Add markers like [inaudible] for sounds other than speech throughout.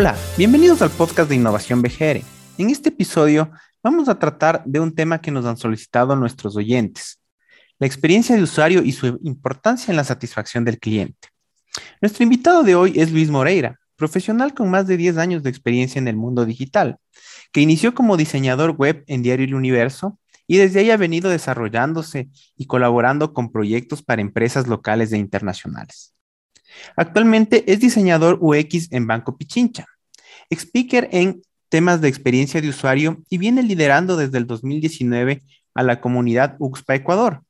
Hola, bienvenidos al podcast de Innovación BGR. En este episodio vamos a tratar de un tema que nos han solicitado nuestros oyentes, la experiencia de usuario y su importancia en la satisfacción del cliente. Nuestro invitado de hoy es Luis Moreira, profesional con más de 10 años de experiencia en el mundo digital, que inició como diseñador web en Diario El Universo y desde ahí ha venido desarrollándose y colaborando con proyectos para empresas locales e internacionales. Actualmente es diseñador UX en Banco Pichincha, speaker en temas de experiencia de usuario y viene liderando desde el 2019 a la comunidad UXPA Ecuador.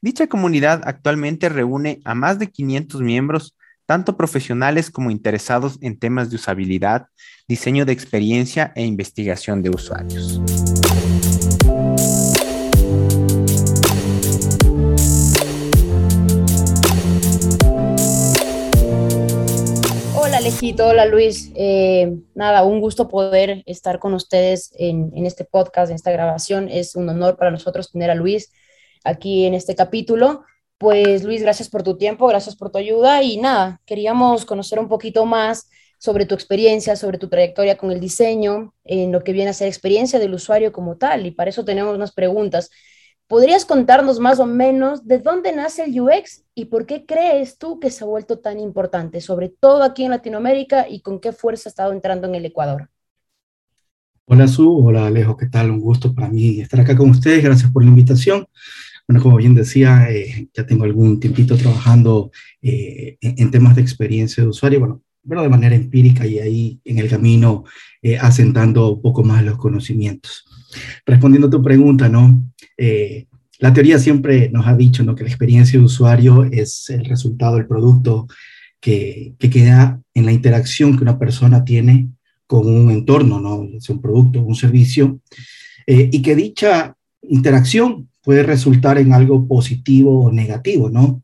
Dicha comunidad actualmente reúne a más de 500 miembros, tanto profesionales como interesados en temas de usabilidad, diseño de experiencia e investigación de usuarios. Hola Luis. Eh, nada, un gusto poder estar con ustedes en, este podcast, en esta grabación. Es un honor para nosotros tener a Luis aquí en este capítulo. Pues Luis, gracias por tu tiempo, gracias por tu ayuda y nada, queríamos conocer un poquito más sobre tu experiencia, sobre tu trayectoria con el diseño, en lo que viene a ser experiencia del usuario como tal. Y para eso tenemos unas preguntas. ¿Podrías contarnos más o menos de dónde nace el UX y por qué crees tú que se ha vuelto tan importante, sobre todo aquí en Latinoamérica y con qué fuerza ha estado entrando en el Ecuador? Hola Su, hola Alejo, ¿qué tal? Un gusto para mí estar acá con ustedes, gracias por la invitación. Bueno, como bien decía, eh, ya tengo algún tiempito trabajando eh, en, temas de experiencia de usuario, bueno, bueno, de manera empírica y ahí en el camino eh, asentando un poco más los conocimientos. Respondiendo a tu pregunta, ¿no? Eh, la teoría siempre nos ha dicho ¿no? que la experiencia de usuario es el resultado del producto que, que, queda en la interacción que una persona tiene con un entorno, ¿no? es un producto, un servicio, eh, y que dicha interacción puede resultar en algo positivo o negativo, ¿no?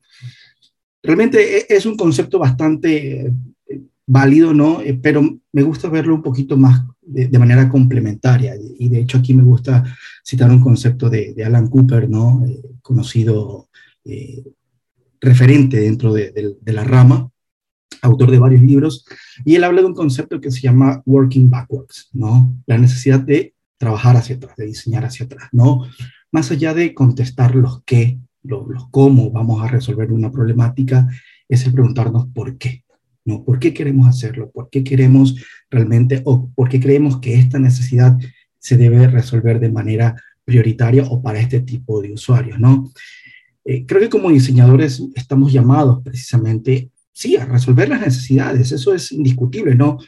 Realmente e, es un concepto bastante eh, válido, ¿no? pero me gusta verlo un poquito más de, manera complementaria. Y de hecho aquí me gusta citar un concepto de, Alan Cooper, ¿no? Eh, conocido eh, referente dentro de, la rama, autor de varios libros, y él habla de un concepto que se llama working backwards, ¿no? La necesidad de trabajar hacia atrás, de diseñar hacia atrás, ¿no? Más allá de contestar los qué, los, los cómo vamos a resolver una problemática, es el preguntarnos por qué, ¿no? ¿Por qué queremos hacerlo? ¿Por qué queremos realmente o por qué creemos que esta necesidad se debe resolver de manera prioritaria o para este tipo de usuarios, ¿no? Eh, creo que como diseñadores estamos llamados precisamente, sí, a resolver las necesidades, eso es indiscutible, ¿no?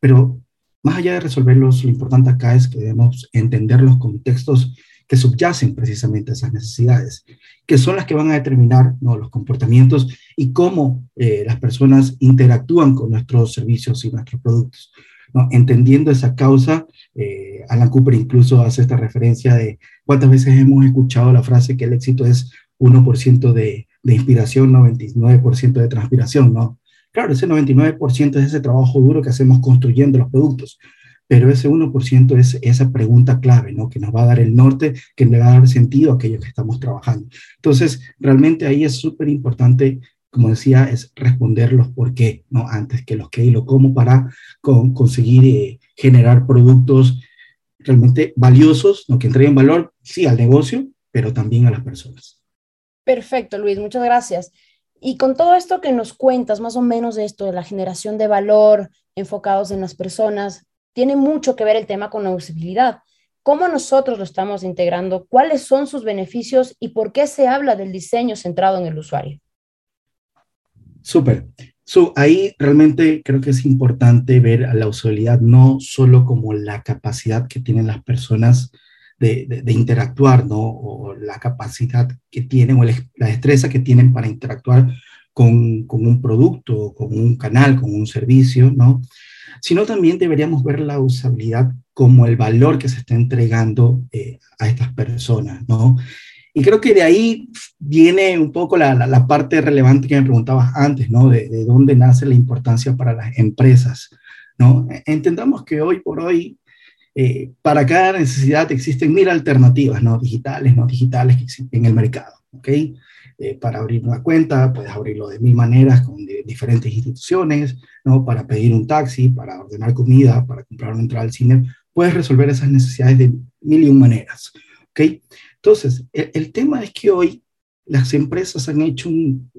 Pero más allá de resolverlos, lo importante acá es que debemos entender los contextos que subyacen precisamente a esas necesidades, que son las que van a determinar ¿no? los comportamientos y cómo eh, las personas interactúan con nuestros servicios y nuestros productos. ¿no? Entendiendo esa causa, eh, Alan Cooper incluso hace esta referencia de cuántas veces hemos escuchado la frase que el éxito es 1% de, de inspiración, 99% de transpiración, ¿no? Claro, ese 99% es ese trabajo duro que hacemos construyendo los productos, pero ese 1% es esa pregunta clave, ¿no? Que nos va a dar el norte, que le va a dar sentido a aquello que estamos trabajando. Entonces, realmente ahí es súper importante, como decía, es responder los por qué, ¿no? Antes que los qué y lo cómo para conseguir eh, generar productos realmente valiosos, ¿no? Que entreguen valor, sí, al negocio, pero también a las personas. Perfecto, Luis, muchas gracias. Y con todo esto que nos cuentas, más o menos de esto, de la generación de valor enfocados en las personas, tiene mucho que ver el tema con la usabilidad. ¿Cómo nosotros lo estamos integrando? ¿Cuáles son sus beneficios y por qué se habla del diseño centrado en el usuario? Súper. ahí realmente creo que es importante ver a la usabilidad no solo como la capacidad que tienen las personas de, interactuar, ¿no? O la capacidad que tienen o la destreza que tienen para interactuar con, con un producto, con un canal, con un servicio, ¿no? Sino también deberíamos ver la usabilidad como el valor que se está entregando eh, a estas personas, ¿no? Y creo que de ahí viene un poco la, la, parte relevante que me preguntabas antes, ¿no? De, de, dónde nace la importancia para las empresas, ¿no? Entendamos que hoy por hoy, eh, para cada necesidad existen mil alternativas, ¿no? Digitales, no digitales que existen en el mercado, ¿ok? Eh, para abrir una cuenta, puedes abrirlo de mil maneras con diferentes instituciones, ¿no? Para pedir un taxi, para ordenar comida, para comprar una entrada al cine, puedes resolver esas necesidades de mil y un maneras, ¿ok? Entonces, el, tema es que hoy las empresas han hecho un,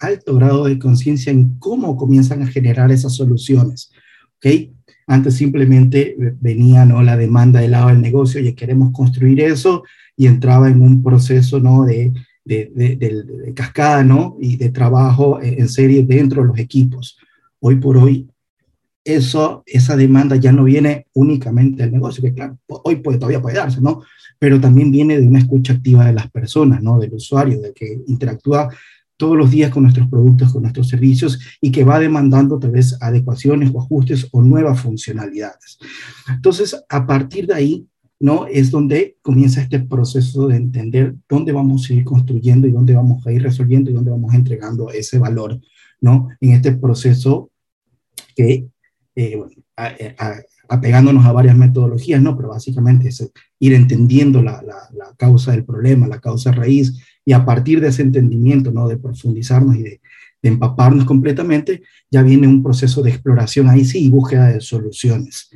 alto grado de conciencia en cómo comienzan a generar esas soluciones, ¿ok? Antes simplemente venía ¿no? la demanda del lado del negocio y queremos construir eso y entraba en un proceso ¿no? de de, cascada, ¿no? Y de trabajo en serie dentro de los equipos. Hoy por hoy, eso, esa demanda ya no viene únicamente del negocio, que claro, hoy puede, todavía puede darse, ¿no? Pero también viene de una escucha activa de las personas, ¿no? Del usuario, de que interactúa todos los días con nuestros productos, con nuestros servicios y que va demandando tal vez adecuaciones o ajustes o nuevas funcionalidades. Entonces, a partir de ahí, ¿no? Es donde comienza este proceso de entender dónde vamos a ir construyendo y dónde vamos a ir resolviendo y dónde vamos entregando ese valor, ¿no? En este proceso que, eh, bueno, apegándonos a varias metodologías, ¿no? Pero básicamente es ir entendiendo la, la, causa del problema, la causa raíz, y a partir de ese entendimiento, ¿no? De profundizarnos y de, de empaparnos completamente, ya viene un proceso de exploración ahí sí y búsqueda de soluciones,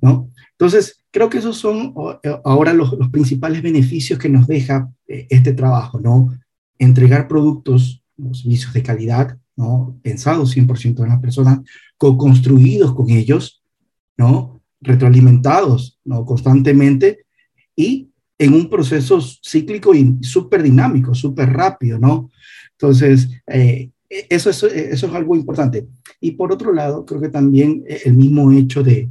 ¿no? Entonces, creo que esos son eh, ahora los, principales beneficios que nos deja eh, este trabajo, ¿no? Entregar productos, servicios de calidad, ¿no? Pensados 100% en las personas, co-construidos con ellos, ¿no? Retroalimentados, ¿no? Constantemente y en un proceso cíclico y súper dinámico, súper rápido, ¿no? Entonces, eh, eso, eso, eso es algo importante. Y por otro lado, creo que también el mismo hecho de,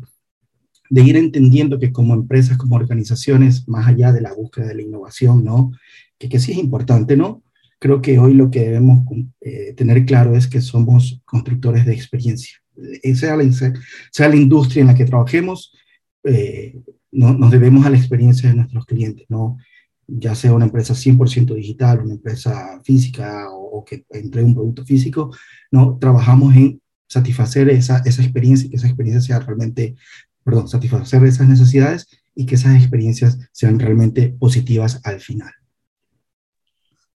de ir entendiendo que como empresas, como organizaciones, más allá de la búsqueda de la innovación, ¿no? Que, que sí es importante, ¿no? Creo que hoy lo que debemos eh, tener claro es que somos constructores de experiencia. Eh, sea la, sea la industria en la que trabajemos, eh, no, nos debemos a la experiencia de nuestros clientes, ¿no? Ya sea una empresa 100% digital, una empresa física o, o que entregue un producto físico, ¿no? Trabajamos en satisfacer esa, esa experiencia y que esa experiencia sea realmente perdón, satisfacer esas necesidades y que esas experiencias sean realmente positivas al final.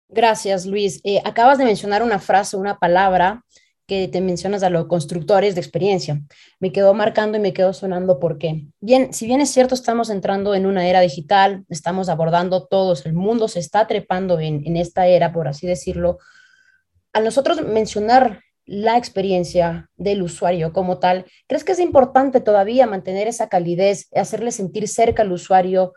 Gracias, Luis. Eh, acabas de mencionar una frase, una palabra que te mencionas a los constructores de experiencia. Me quedó marcando y me quedó sonando porque, bien, si bien es cierto, estamos entrando en una era digital, estamos abordando todos, el mundo se está trepando en, en esta era, por así decirlo. A nosotros mencionar la experiencia del usuario como tal, ¿crees que es importante todavía mantener esa calidez, hacerle sentir cerca al usuario,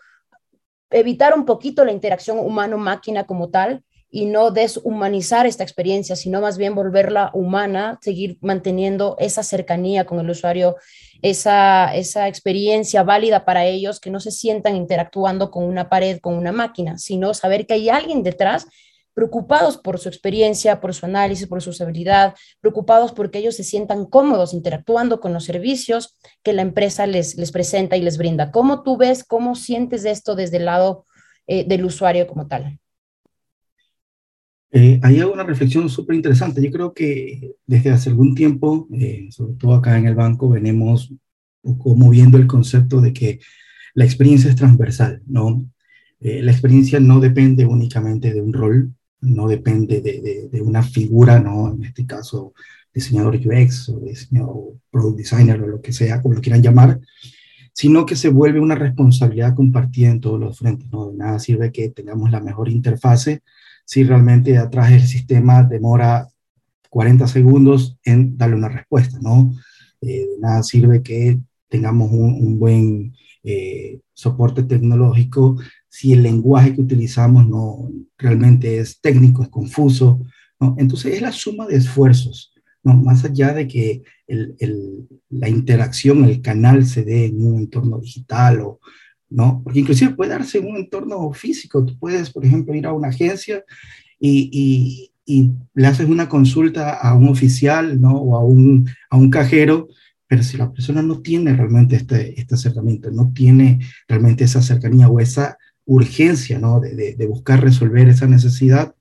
evitar un poquito la interacción humano-máquina como tal y no deshumanizar esta experiencia, sino más bien volverla humana, seguir manteniendo esa cercanía con el usuario, esa, esa experiencia válida para ellos, que no se sientan interactuando con una pared, con una máquina, sino saber que hay alguien detrás preocupados por su experiencia, por su análisis, por su usabilidad, preocupados porque ellos se sientan cómodos interactuando con los servicios que la empresa les, les presenta y les brinda. ¿Cómo tú ves, cómo sientes esto desde el lado eh, del usuario como tal? Eh, ahí hago una reflexión súper interesante. Yo creo que desde hace algún tiempo, eh, sobre todo acá en el banco, venimos como viendo el concepto de que la experiencia es transversal, ¿no? la experiencia no depende únicamente de un rol, no depende de, de, una figura, ¿no? En este caso, diseñador UX o diseñador product designer o lo que sea, como lo quieran llamar, sino que se vuelve una responsabilidad compartida en todos los frentes, ¿no? De nada sirve que tengamos la mejor interfase si realmente atrás del sistema demora 40 segundos en darle una respuesta, ¿no? Eh, de nada sirve que tengamos un, un buen eh, soporte tecnológico si el lenguaje que utilizamos no realmente es técnico, es confuso. ¿no? Entonces es la suma de esfuerzos, ¿no? más allá de que el, el, la interacción, el canal se dé en un entorno digital o, ¿no? Porque inclusive puede darse en un entorno físico. Tú puedes, por ejemplo, ir a una agencia y, y, y le haces una consulta a un oficial, ¿no? O a un, a un cajero pero si la persona no tiene realmente este, este acercamiento, no tiene realmente esa cercanía o esa urgencia ¿no? de, buscar resolver esa necesidad,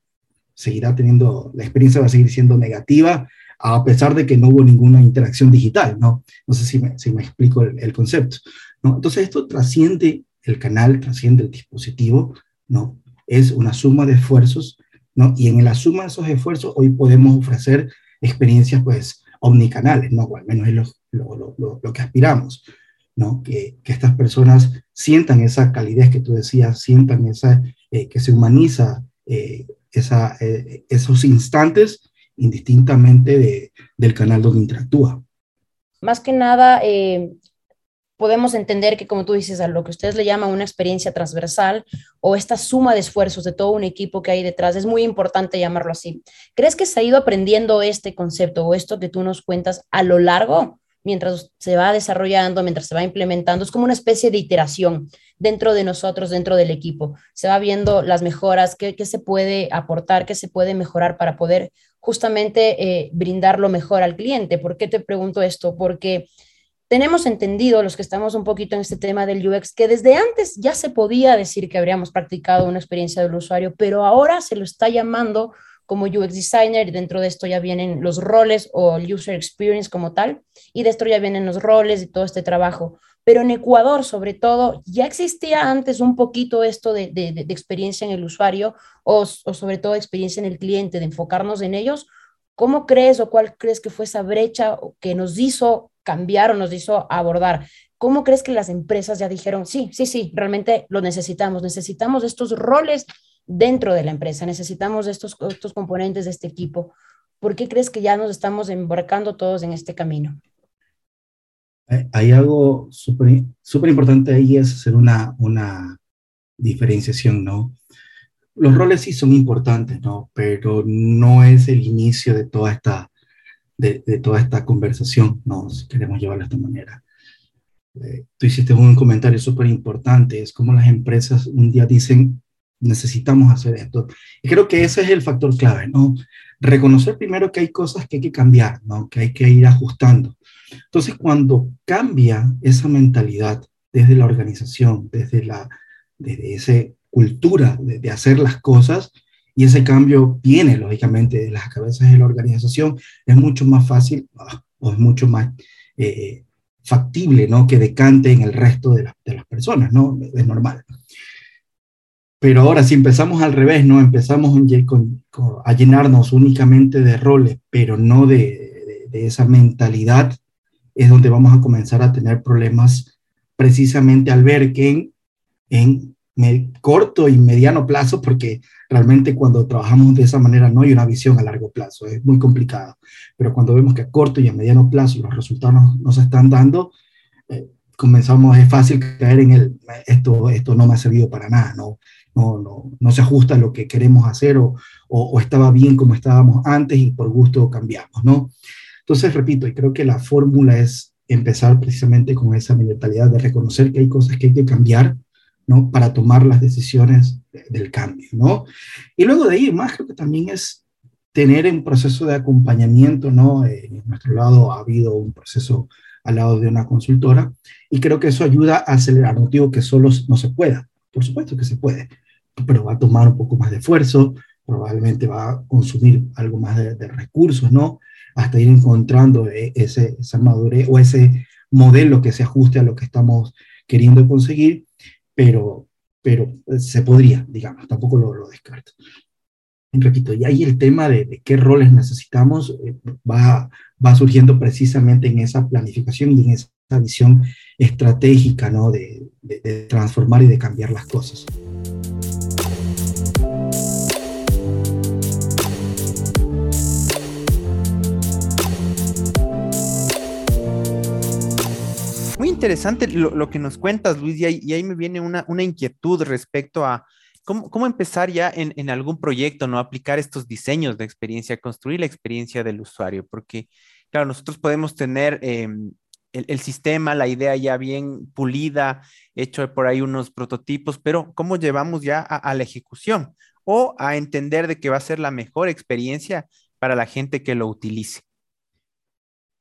seguirá teniendo, la experiencia va a seguir siendo negativa, a pesar de que no hubo ninguna interacción digital, ¿no? No sé si me, si me explico el, el, concepto, ¿no? Entonces esto trasciende el canal, trasciende el dispositivo, ¿no? Es una suma de esfuerzos ¿no? Y en la suma de esos esfuerzos hoy podemos ofrecer experiencias pues omnicanales, ¿no? O al menos es lo, lo, lo, lo que aspiramos, Que, estas personas sientan esa calidez que tú decías, sientan esa, eh, que se humaniza eh, eh, esos instantes indistintamente de, del canal donde interactúa. Más que nada, podemos entender que, como tú dices, a lo que ustedes le llaman una experiencia transversal o esta suma de esfuerzos de todo un equipo que hay detrás, es muy importante llamarlo así. ¿Crees que se ha ido aprendiendo este concepto o esto que tú nos cuentas a lo largo, mientras se va desarrollando, mientras se va implementando? Es como una especie de iteración dentro de nosotros, dentro del equipo. Se va viendo las mejoras, qué, qué se puede aportar, qué se puede mejorar para poder justamente eh, brindar lo mejor al cliente. ¿Por qué te pregunto esto? Porque tenemos entendido, los que estamos un poquito en este tema del UX, que desde antes ya se podía decir que habríamos practicado una experiencia del usuario, pero ahora se lo está llamando como UX designer y dentro de esto ya vienen los roles o el user experience como tal y de esto ya vienen los roles y todo este trabajo. Pero en Ecuador, sobre todo, ya existía antes un poquito esto de, de, de experiencia en el usuario o, o sobre todo experiencia en el cliente, de enfocarnos en ellos. ¿Cómo crees o cuál crees que fue esa brecha que nos hizo cambiar o nos hizo abordar. ¿Cómo crees que las empresas ya dijeron, sí, sí, sí, realmente lo necesitamos, necesitamos estos roles dentro de la empresa, necesitamos estos, estos componentes de este equipo? ¿Por qué crees que ya nos estamos embarcando todos en este camino? Hay algo súper importante ahí, es hacer una, una diferenciación, ¿no? Los roles sí son importantes, ¿no? Pero no es el inicio de toda esta de, toda esta conversación, ¿no? si queremos llevarla de esta manera. Eh, tú hiciste un comentario súper importante, es como las empresas un día dicen, necesitamos hacer esto. Y creo que ese es el factor clave, ¿no? Reconocer primero que hay cosas que hay que cambiar, ¿no? Que hay que ir ajustando. Entonces, cuando cambia esa mentalidad desde la organización, desde la, desde esa cultura de, de hacer las cosas, y ese cambio viene, lógicamente, de las cabezas de la organización, es mucho más fácil ah, o es mucho más eh, factible, ¿no? Que decante en el resto de, de, las personas, ¿no? Es normal. Pero ahora, si empezamos al revés, ¿no? Empezamos a llenarnos únicamente de roles, pero no de, de, de esa mentalidad, es donde vamos a comenzar a tener problemas precisamente al ver que en, en corto y mediano plazo, porque realmente cuando trabajamos de esa manera no hay una visión a largo plazo, es muy complicado. Pero cuando vemos que a corto y a mediano plazo los resultados no se están dando, eh, comenzamos, es fácil caer en el, esto, esto no me ha servido para nada, no, no, no, no se ajusta a lo que queremos hacer o, o, o, estaba bien como estábamos antes y por gusto cambiamos, ¿no? Entonces, repito, y creo que la fórmula es empezar precisamente con esa mentalidad de reconocer que hay cosas que hay que cambiar, ¿no? Para tomar las decisiones del cambio, ¿no? Y luego de ahí, más creo que también es tener un proceso de acompañamiento, ¿no? En nuestro lado ha habido un proceso al lado de una consultora y creo que eso ayuda a acelerar, no digo que solo no se pueda, por supuesto que se puede, pero va a tomar un poco más de esfuerzo, probablemente va a consumir algo más de, recursos, ¿no? Hasta ir encontrando eh, ese, esa madurez o ese modelo que se ajuste a lo que estamos queriendo conseguir pero, pero se podría, digamos, tampoco lo, lo descarto. Repito, y ahí el tema de, de qué roles necesitamos eh, va, va surgiendo precisamente en esa planificación y en esa visión estratégica, ¿no? De, de, transformar y de cambiar las cosas. interesante lo, lo, que nos cuentas, Luis, y ahí, me viene una, una, inquietud respecto a cómo, cómo empezar ya en, en, algún proyecto, ¿no? Aplicar estos diseños de experiencia, construir la experiencia del usuario, porque, claro, nosotros podemos tener eh, el, el, sistema, la idea ya bien pulida, hecho por ahí unos prototipos, pero ¿cómo llevamos ya a, a la ejecución? O a entender de que va a ser la mejor experiencia para la gente que lo utilice.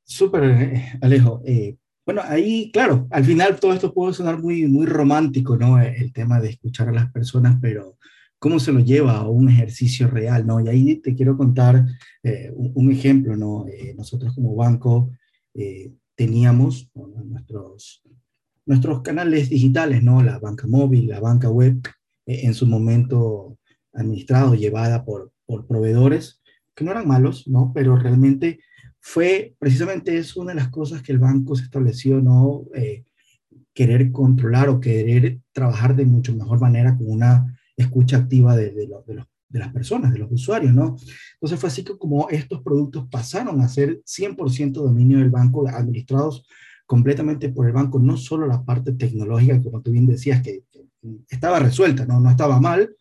Súper, eh, Alejo. Eh, bueno, ahí, claro, al final todo esto puede sonar muy, muy romántico, ¿no? El tema de escuchar a las personas, pero ¿cómo se lo lleva a un ejercicio real, ¿no? Y ahí te quiero contar eh, un, un, ejemplo, ¿no? Eh, nosotros como banco eh, teníamos nuestros, nuestros canales digitales, ¿no? La banca móvil, la banca web, eh, en su momento administrado, llevada por, por proveedores que no eran malos, ¿no? Pero realmente fue precisamente eso una de las cosas que el banco se estableció, ¿no? Eh, querer controlar o querer trabajar de mucho mejor manera con una escucha activa de, de, las personas, de los usuarios, ¿no? Entonces fue así que como estos productos pasaron a ser 100% dominio del banco, administrados completamente por el banco, no solo la parte tecnológica, como tú bien decías, que, estaba resuelta, ¿no? no estaba mal,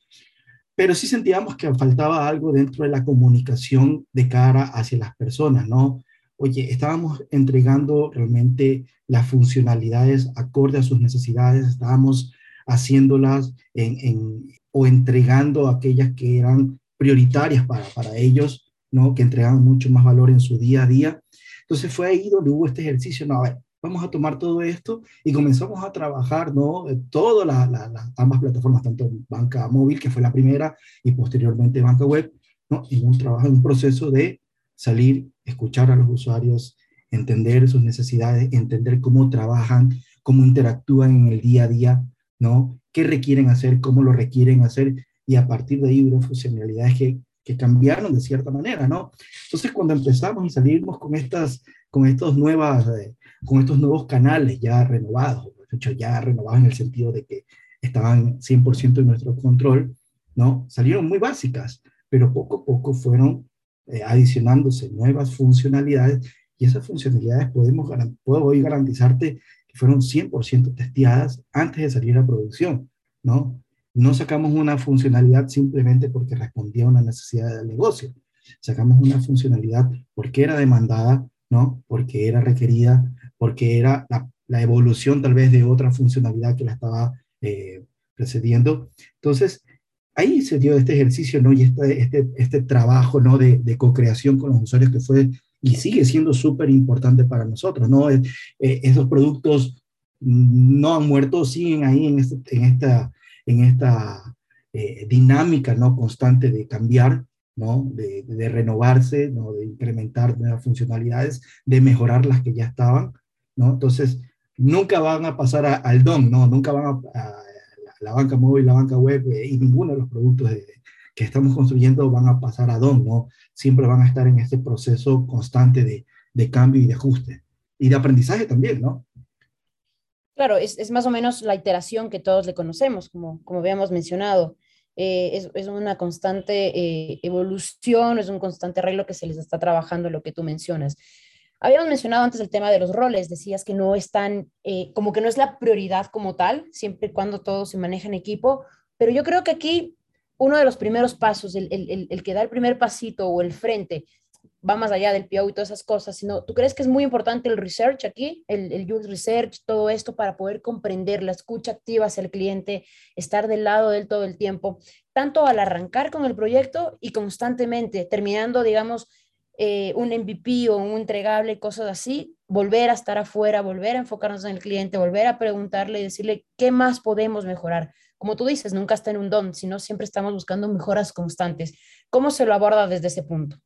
pero sí sentíamos que faltaba algo dentro de la comunicación de cara hacia las personas, ¿no? Oye, estábamos entregando realmente las funcionalidades acorde a sus necesidades, estábamos haciéndolas en, o entregando aquellas que eran prioritarias para, para ellos, ¿no? Que entregaban mucho más valor en su día a día. Entonces fue ahí donde hubo este ejercicio, no, a ver, vamos a tomar todo esto y comenzamos a trabajar, ¿no? Todas las ambas plataformas, tanto banca móvil, que fue la primera, y posteriormente banca web, ¿no? En un trabajo, en un proceso de salir, escuchar a los usuarios, entender sus necesidades, entender cómo trabajan, cómo interactúan en el día a día, ¿no? ¿Qué requieren hacer, cómo lo requieren hacer? Y a partir de ahí hubo funcionalidades que, que cambiaron de cierta manera, ¿no? Entonces, cuando empezamos y salimos con estas, con estos nuevas... Eh, con estos nuevos canales ya renovados, de hecho ya renovados en el sentido de que estaban 100% en nuestro control, ¿no? Salieron muy básicas, pero poco a poco fueron eh, adicionándose nuevas funcionalidades y esas funcionalidades podemos, puedo hoy garantizarte que fueron 100% testeadas antes de salir a producción, ¿no? No sacamos una funcionalidad simplemente porque respondía a una necesidad del negocio. Sacamos una funcionalidad porque era demandada, ¿no? Porque era requerida porque era la, evolución tal vez de otra funcionalidad que la estaba eh, precediendo. Entonces, ahí se dio este ejercicio, ¿no? Y este, este, este trabajo, ¿no? De, de co-creación con los usuarios que fue y sigue siendo súper importante para nosotros, ¿no? Eh, esos productos no han muerto, siguen ahí en, este, en esta, en esta eh, dinámica, ¿no? Constante de cambiar, ¿no? De, de, renovarse, ¿no? De incrementar nuevas funcionalidades, de mejorar las que ya estaban, entonces, nunca van a pasar al DOM, ¿no? Nunca van a, la banca móvil, la banca web eh, y ninguno de los productos que estamos construyendo van a pasar a DOM, ¿no? Siempre van a estar en este proceso constante de, de cambio y de ajuste y de aprendizaje también, ¿no? Claro, es, es, más o menos la iteración que todos le conocemos, como, como habíamos mencionado. Eh, es, es, una constante eh, evolución, es un constante arreglo que se les está trabajando lo que tú mencionas. Habíamos mencionado antes el tema de los roles, decías que no están, eh, como que no es la prioridad como tal, siempre y cuando todo se maneja en equipo, pero yo creo que aquí uno de los primeros pasos, el, el, el que da el primer pasito o el frente, va más allá del PO y todas esas cosas, sino tú crees que es muy importante el research aquí, el, el research, todo esto para poder comprender la escucha activa hacia el cliente, estar del lado de él todo el tiempo, tanto al arrancar con el proyecto y constantemente, terminando, digamos, eh, un MVP o un entregable, cosas así, volver a estar afuera, volver a enfocarnos en el cliente, volver a preguntarle y decirle qué más podemos mejorar. Como tú dices, nunca está en un don, sino siempre estamos buscando mejoras constantes. ¿Cómo se lo aborda desde ese punto?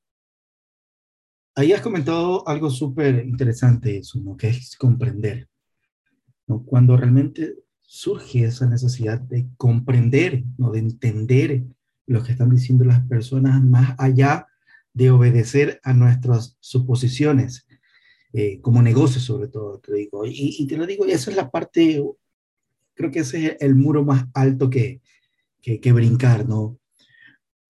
Ahí has comentado algo súper interesante, eso, que es comprender. Cuando realmente surge esa necesidad de comprender, ¿no? de entender lo que están diciendo las personas más allá de obedecer a nuestras suposiciones, eh, como negocio sobre todo, te digo. Y, te lo digo, y esa es la parte, creo que ese es el muro más alto que, que, brincar, ¿no?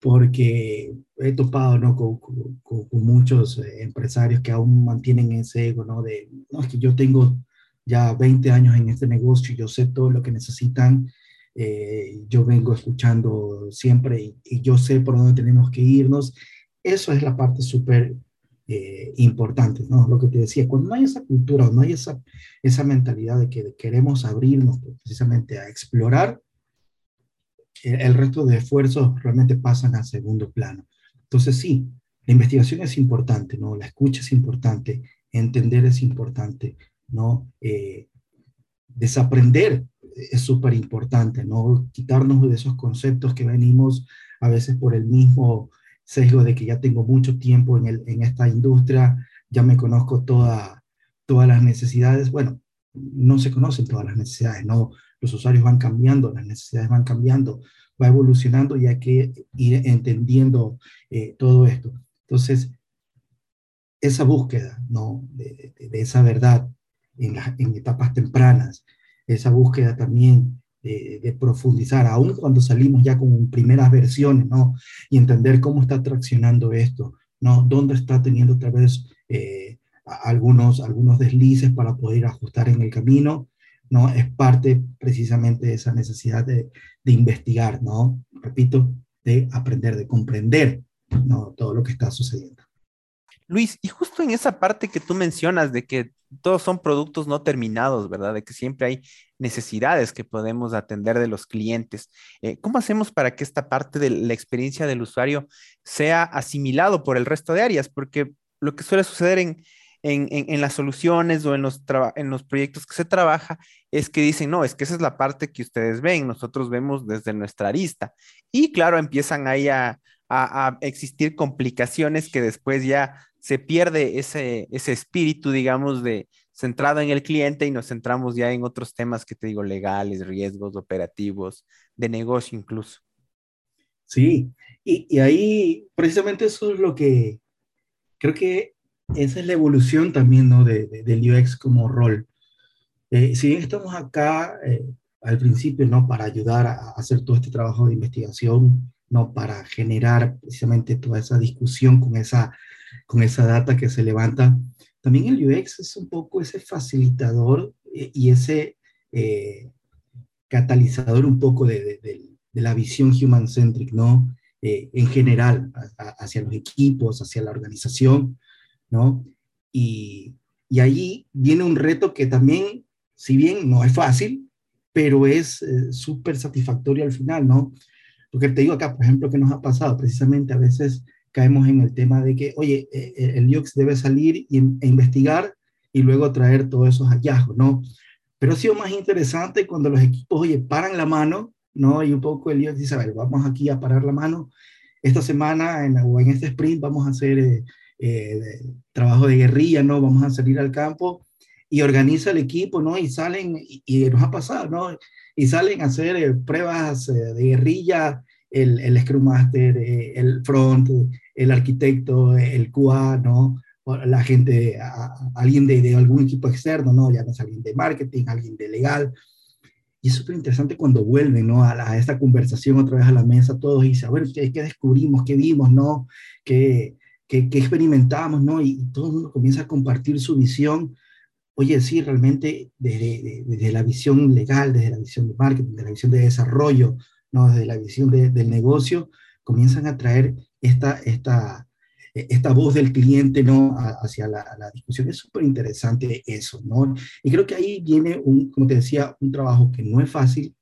Porque he topado, ¿no? Con, con, muchos eh, empresarios que aún mantienen ese ego, ¿no? De, no, es que yo tengo ya 20 años en este negocio, yo sé todo lo que necesitan, eh, yo vengo escuchando siempre y, y, yo sé por dónde tenemos que irnos eso es la parte súper eh, importante, ¿no? Lo que te decía, cuando no hay esa cultura, no hay esa, esa mentalidad de que queremos abrirnos precisamente a explorar, el, resto de esfuerzos realmente pasan a segundo plano. Entonces, sí, la investigación es importante, ¿no? La escucha es importante, entender es importante, ¿no? Eh, desaprender es súper importante, ¿no? Quitarnos de esos conceptos que venimos a veces por el mismo sesgo de que ya tengo mucho tiempo en, el, en esta industria, ya me conozco toda, todas las necesidades. Bueno, no se conocen todas las necesidades, ¿no? Los usuarios van cambiando, las necesidades van cambiando, va evolucionando y hay que ir entendiendo eh, todo esto. Entonces, esa búsqueda ¿no? de, esa verdad en, en, etapas tempranas, esa búsqueda también de, profundizar, aún cuando salimos ya con primeras versiones, ¿no? Y entender cómo está traccionando esto, ¿no? Dónde está teniendo tal vez eh, algunos, algunos deslices para poder ajustar en el camino, ¿no? Es parte precisamente de esa necesidad de, de investigar, ¿no? Repito, de aprender, de comprender, ¿no? Todo lo que está sucediendo. Luis, y justo en esa parte que tú mencionas de que todos son productos no terminados, ¿verdad? De que siempre hay necesidades que podemos atender de los clientes. Eh, ¿Cómo hacemos para que esta parte de la experiencia del usuario sea asimilado por el resto de áreas? Porque lo que suele suceder en, en, las soluciones o en los, en los proyectos que se trabaja es que dicen, no, es que esa es la parte que ustedes ven, nosotros vemos desde nuestra arista. Y claro, empiezan ahí a, a existir complicaciones que después ya se pierde ese, ese espíritu, digamos, de centrado en el cliente y nos centramos ya en otros temas que te digo, legales, riesgos operativos, de negocio incluso. Sí, y, y ahí precisamente eso es lo que creo que esa es la evolución también, ¿no? De, del UX como rol. Eh, si bien estamos acá eh, al principio, ¿no? Para ayudar a hacer todo este trabajo de investigación, ¿no? Para generar precisamente toda esa discusión con esa con esa data que se levanta. También el UX es un poco ese facilitador eh, y ese eh, catalizador un poco de, la visión human-centric, ¿no? Eh, en general, hacia los equipos, hacia la organización, ¿no? Y, y ahí viene un reto que también, si bien no es fácil, pero es súper satisfactorio al final, ¿no? Porque te digo acá, por ejemplo, que nos ha pasado precisamente a veces caemos en el tema de que, oye, eh, eh, el UX debe salir y, e investigar y luego traer todos esos hallazgos, ¿no? Pero ha sido más interesante cuando los equipos, oye, paran la mano, ¿no? Y un poco el UX dice, a ver, vamos aquí a parar la mano. Esta semana en, o en este sprint vamos a hacer eh, trabajo de guerrilla, ¿no? Vamos a salir al campo y organiza el equipo, ¿no? Y salen, y, y nos ha pasado, ¿no? Y salen a hacer pruebas de guerrilla, el, el Scrum Master, el front, el arquitecto, el QA, ¿no? la gente, alguien de, algún equipo externo, ¿no? Ya no es alguien de marketing, alguien de legal. Y es súper interesante cuando vuelven, ¿no? A, esta conversación otra vez a la mesa, todos y dicen, a ver, ¿qué, descubrimos? ¿Qué vimos? ¿No? ¿Qué, qué, qué experimentamos? ¿No? Y, todo el mundo comienza a compartir su visión. Oye, sí, realmente desde, desde, la visión legal, desde la visión de marketing, desde la visión de desarrollo, ¿no? Desde la visión del negocio, comienzan a traer esta, esta, esta voz del cliente ¿no? hacia la, discusión. Es súper interesante eso, ¿no? Y creo que ahí viene, un, como te decía, un trabajo que no es fácil,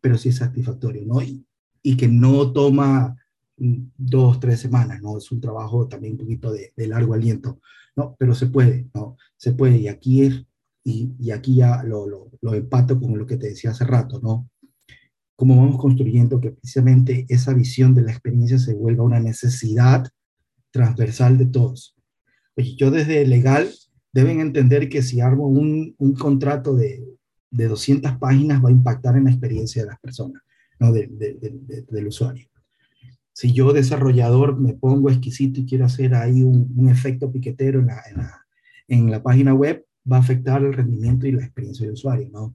pero sí es satisfactorio, ¿no? Y, y que no toma dos, tres semanas, ¿no? Es un trabajo también un poquito de, largo aliento, ¿no? Pero se puede, ¿no? Se puede, y aquí es, y, y aquí ya lo, lo, lo empato con lo que te decía hace rato, ¿no? Cómo vamos construyendo que precisamente esa visión de la experiencia se vuelva una necesidad transversal de todos. Oye, yo desde legal deben entender que si armo un, un contrato de, de, 200 páginas va a impactar en la experiencia de las personas, ¿no? De, de, del usuario. Si yo desarrollador me pongo exquisito y quiero hacer ahí un, un efecto piquetero en la, en la, en la página web, va a afectar el rendimiento y la experiencia del usuario, ¿no?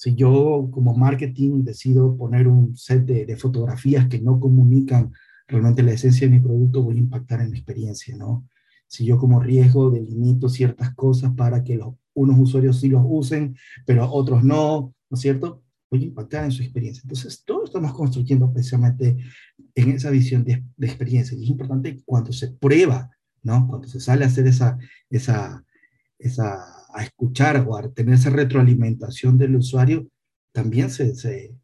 Si yo como marketing decido poner un set de, fotografías que no comunican realmente la esencia de mi producto, voy a impactar en la experiencia, ¿no? Si yo como riesgo delimito ciertas cosas para que los, unos usuarios sí los usen, pero otros no, ¿no es cierto? Voy a impactar en su experiencia. Entonces, todo estamos construyendo precisamente en esa visión de, de experiencia. Y es importante cuando se prueba, ¿no? Cuando se sale a hacer esa, esa, esa a escuchar o a tener esa retroalimentación del usuario, también se, se,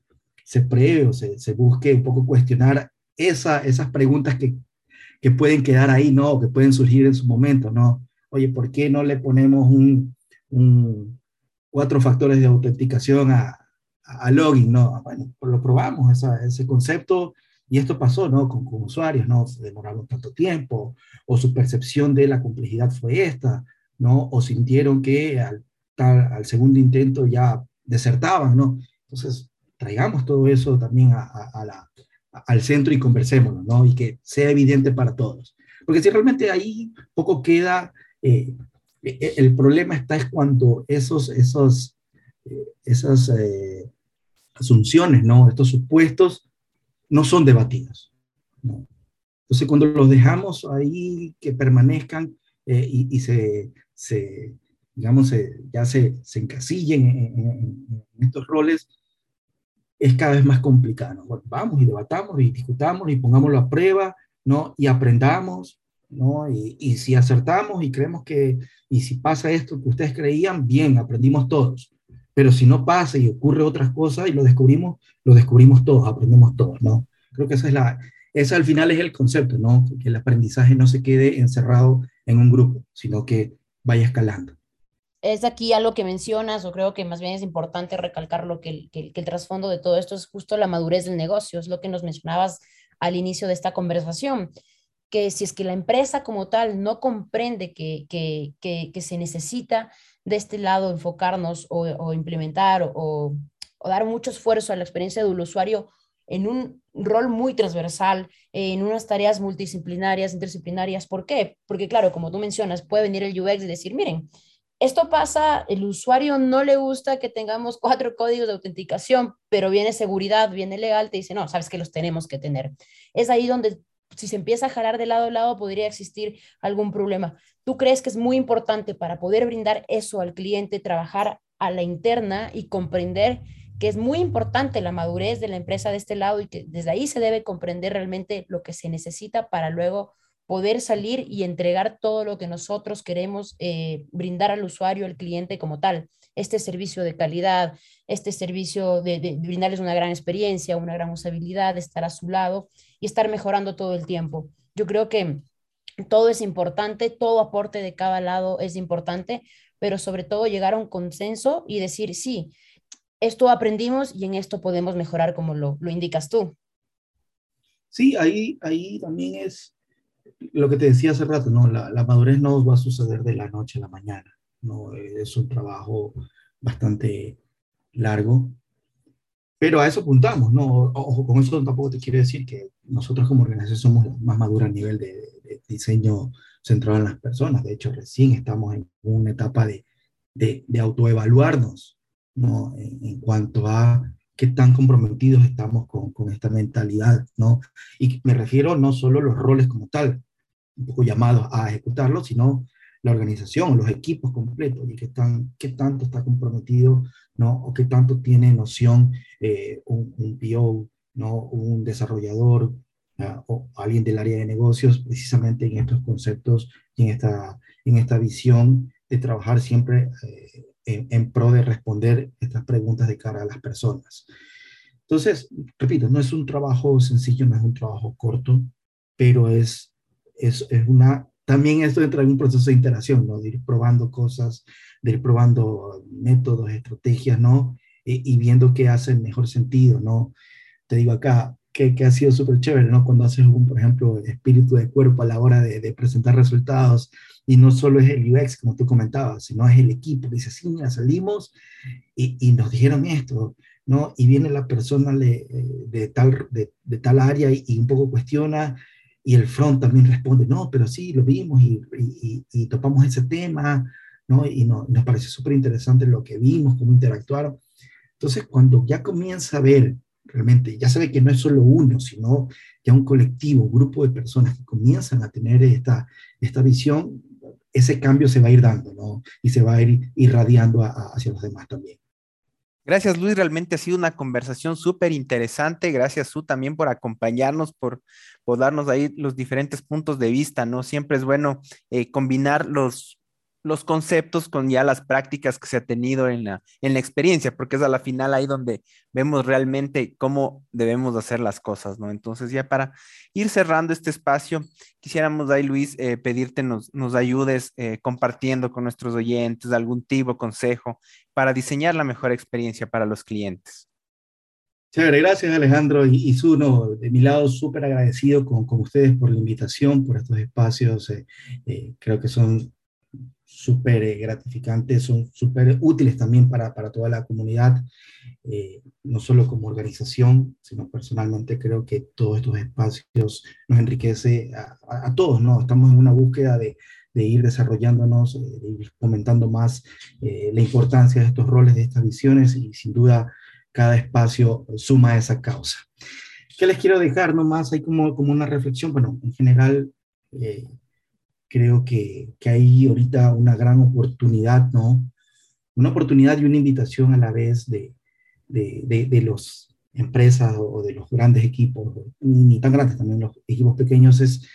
se prevé o se, se, busque un poco cuestionar esa, esas preguntas que, que pueden quedar ahí, ¿no? que pueden surgir en su momento, ¿no? Oye, ¿por qué no le ponemos un, cuatro factores de autenticación a, a, login, ¿no? Bueno, pues lo probamos, ese concepto, y esto pasó, ¿no? Con, con usuarios, ¿no? Se demoraron tanto tiempo, o su percepción de la complejidad fue esta, ¿no? O sintieron que al, al segundo intento ya desertaban, ¿no? Entonces, traigamos todo eso también a, la, al centro y conversémoslo, ¿no? Y que sea evidente para todos. Porque si realmente ahí poco queda, eh, e, e, el problema está es cuando esos, esos, eh, esas eh, asunciones, ¿no? Estos supuestos no son debatidos, ¿no? Entonces, cuando los dejamos ahí que permanezcan y, se, se, digamos, ya se, se encasillen en, estos roles, es cada vez más complicado. vamos y debatamos y discutamos y pongámoslo a prueba ¿no? Y aprendamos, ¿no? Y, y, si acertamos y creemos que, y si pasa esto que ustedes creían, bien, aprendimos todos. Pero si no pasa y ocurre otras cosas y lo descubrimos, lo descubrimos todos, aprendemos todos, ¿no? Creo que esa es la, esa al final es el concepto, ¿no? Que el aprendizaje no se quede encerrado en un grupo, sino que vaya escalando. Es aquí algo que mencionas, o creo que más bien es importante recalcar lo que el, que el trasfondo de todo esto es justo la madurez del negocio, es lo que nos mencionabas al inicio de esta conversación, que si es que la empresa como tal no comprende que, que, se necesita de este lado enfocarnos o, implementar o, dar mucho esfuerzo a la experiencia del usuario en un rol muy transversal, en unas tareas multidisciplinarias, interdisciplinarias. ¿Por qué? Porque claro, como tú mencionas, puede venir el UX y decir, miren, esto pasa, el usuario no le gusta que tengamos [laughs] cuatro códigos de autenticación, pero viene seguridad, viene legal, te dice, no, sabes que los tenemos que tener. Es ahí donde si se empieza a jalar de lado a lado podría existir algún problema. ¿Tú crees que es muy importante para poder brindar eso al cliente, trabajar a la interna y comprender que es muy importante la madurez de la empresa de este lado y que desde ahí se debe comprender realmente lo que se necesita para luego poder salir y entregar todo lo que nosotros queremos eh, brindar al usuario, al cliente como tal. Este servicio de calidad, este servicio de, brindarles una gran experiencia, una gran usabilidad, estar a su lado y estar mejorando todo el tiempo. Yo creo que todo es importante, todo aporte de cada lado es importante, pero sobre todo llegar a un consenso y decir, sí, esto aprendimos y en esto podemos mejorar como lo, lo indicas tú. Sí, ahí, ahí también es, lo que te decía hace rato, ¿no? La, la, madurez no va a suceder de la noche a la mañana, ¿no? Es un trabajo bastante largo, pero a eso apuntamos, ¿no? Ojo, con eso tampoco te quiero decir que nosotros como organización somos más maduros a nivel de, diseño centrado en las personas, de hecho recién estamos en una etapa de, de, de autoevaluarnos, ¿no? En, cuanto a qué tan comprometidos estamos con, con, esta mentalidad, ¿no? Y me refiero no solo a los roles como tal, un poco llamados a ejecutarlo, sino la organización, los equipos completos, y qué, tan, qué tanto está comprometido, ¿no? O qué tanto tiene noción eh, un, un, PO, ¿no? Un desarrollador o alguien del área de negocios, precisamente en estos conceptos y en esta, en esta visión de trabajar siempre eh, en, pro de responder estas preguntas de cara a las personas. Entonces, repito, no es un trabajo sencillo, no es un trabajo corto, pero es, es, es una, también esto entra en un proceso de interacción, ¿no? De ir probando cosas, de ir probando métodos, estrategias, ¿no? E, y viendo qué hace mejor sentido, ¿no? Te digo acá, que, que, ha sido súper chévere, ¿no? Cuando haces un, por ejemplo, espíritu de cuerpo a la hora de, de, presentar resultados, y no solo es el UX, como tú comentabas, sino es el equipo, dice, sí, mira, salimos y, y nos dijeron esto, ¿no? Y viene la persona de, de tal, de, de, tal área y, y, un poco cuestiona, y el front también responde, no, pero sí, lo vimos y, y topamos ese tema, ¿no? Y no, nos pareció súper interesante lo que vimos, cómo interactuaron. Entonces, cuando ya comienza a ver realmente ya sabe que no es solo uno, sino ya un colectivo, un grupo de personas que comienzan a tener esta, esta visión, ese cambio se va a ir dando, ¿no? Y se va a ir irradiando hacia los demás también. Gracias, Luis. Realmente ha sido una conversación súper interesante. Gracias, Su, también por acompañarnos, por, por, darnos ahí los diferentes puntos de vista, ¿no? Siempre es bueno eh, combinar los los conceptos con ya las prácticas que se ha tenido en la, en la experiencia, porque es a la final ahí donde vemos realmente cómo debemos hacer las cosas, ¿no? Entonces ya para ir cerrando este espacio, quisiéramos ahí, Luis, eh, pedirte nos, nos ayudes eh, compartiendo con nuestros oyentes algún tipo consejo para diseñar la mejor experiencia para los clientes. Chévere, gracias Alejandro y, y Zuno, de mi lado súper agradecido con, con, ustedes por la invitación, por estos espacios, eh, creo que son súper eh, gratificantes, son súper útiles también para, para, toda la comunidad, eh, no solo como organización, sino personalmente creo que todos estos espacios nos enriquece a, a, todos, ¿no? Estamos en una búsqueda de, de ir desarrollándonos, eh, de ir comentando más la importancia de estos roles, de estas visiones y sin duda cada espacio suma a esa causa. ¿Qué les quiero dejar nomás? Hay como, como una reflexión, bueno, en general creo que, que, hay ahorita una gran oportunidad, ¿no? Una oportunidad y una invitación a la vez de, de, de, de los empresas o de los grandes equipos, ni tan grandes, también los equipos pequeños, es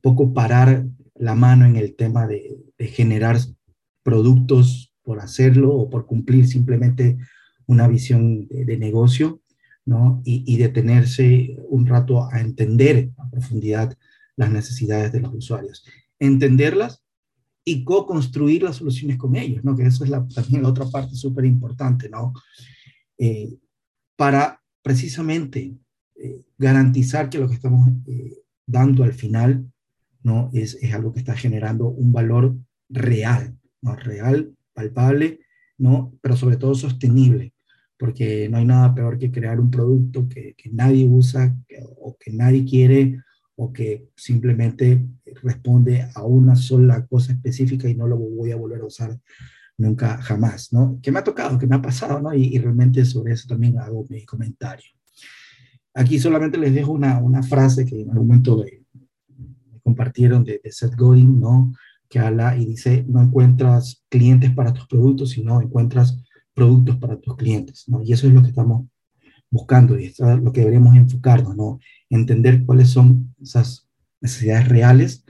poco parar la mano en el tema de, generar productos por hacerlo o por cumplir simplemente una visión de, negocio, ¿no? Y, detenerse un rato a entender a profundidad las necesidades de los usuarios entenderlas y co-construir las soluciones con ellos, ¿no? Que eso es la, también la otra parte súper importante, ¿no? Eh, para precisamente eh, garantizar que lo que estamos eh, dando al final, ¿no? Es, es, algo que está generando un valor real, ¿no? Real, palpable, ¿no? Pero sobre todo sostenible, porque no hay nada peor que crear un producto que, que nadie usa que, o que nadie quiere o que simplemente responde a una sola cosa específica y no lo voy a volver a usar nunca jamás, ¿no? Que me ha tocado, que me ha pasado, ¿no? Y, y realmente sobre eso también hago mi comentario. Aquí solamente les dejo una, una frase que en algún momento me, compartieron de, de, Seth Godin, ¿no? Que habla y dice, no encuentras clientes para tus productos, sino encuentras productos para tus clientes, ¿no? Y eso es lo que estamos buscando y es lo que deberíamos enfocarnos, ¿no? Entender cuáles son esas necesidades reales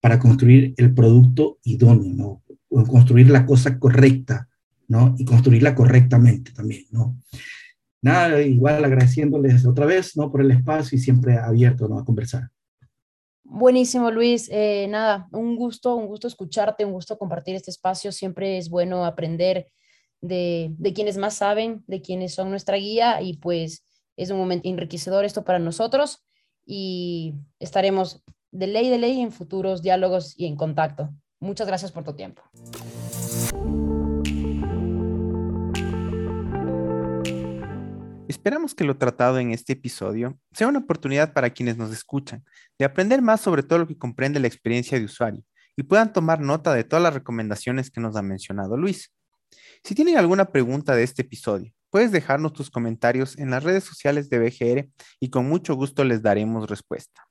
para construir el producto idóneo, ¿no? O construir la cosa correcta, ¿no? Y construirla correctamente también, ¿no? Nada, igual agradeciéndoles otra vez, ¿no? Por el espacio y siempre abierto, ¿no? A conversar. Buenísimo, Luis. Eh, nada, un gusto, un gusto escucharte, un gusto compartir este espacio. Siempre es bueno aprender de, de, quienes más saben, de quienes son nuestra guía y pues es un momento enriquecedor esto para nosotros y estaremos de ley de ley en futuros diálogos y en contacto. Muchas gracias por tu tiempo. Esperamos que lo tratado en este episodio sea una oportunidad para quienes nos escuchan de aprender más sobre todo lo que comprende la experiencia de usuario y puedan tomar nota de todas las recomendaciones que nos ha mencionado Luis. Si tienen alguna pregunta de este episodio, puedes dejarnos tus comentarios en las redes sociales de BGR y con mucho gusto les daremos respuesta.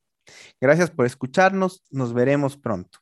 Gracias por escucharnos, nos veremos pronto.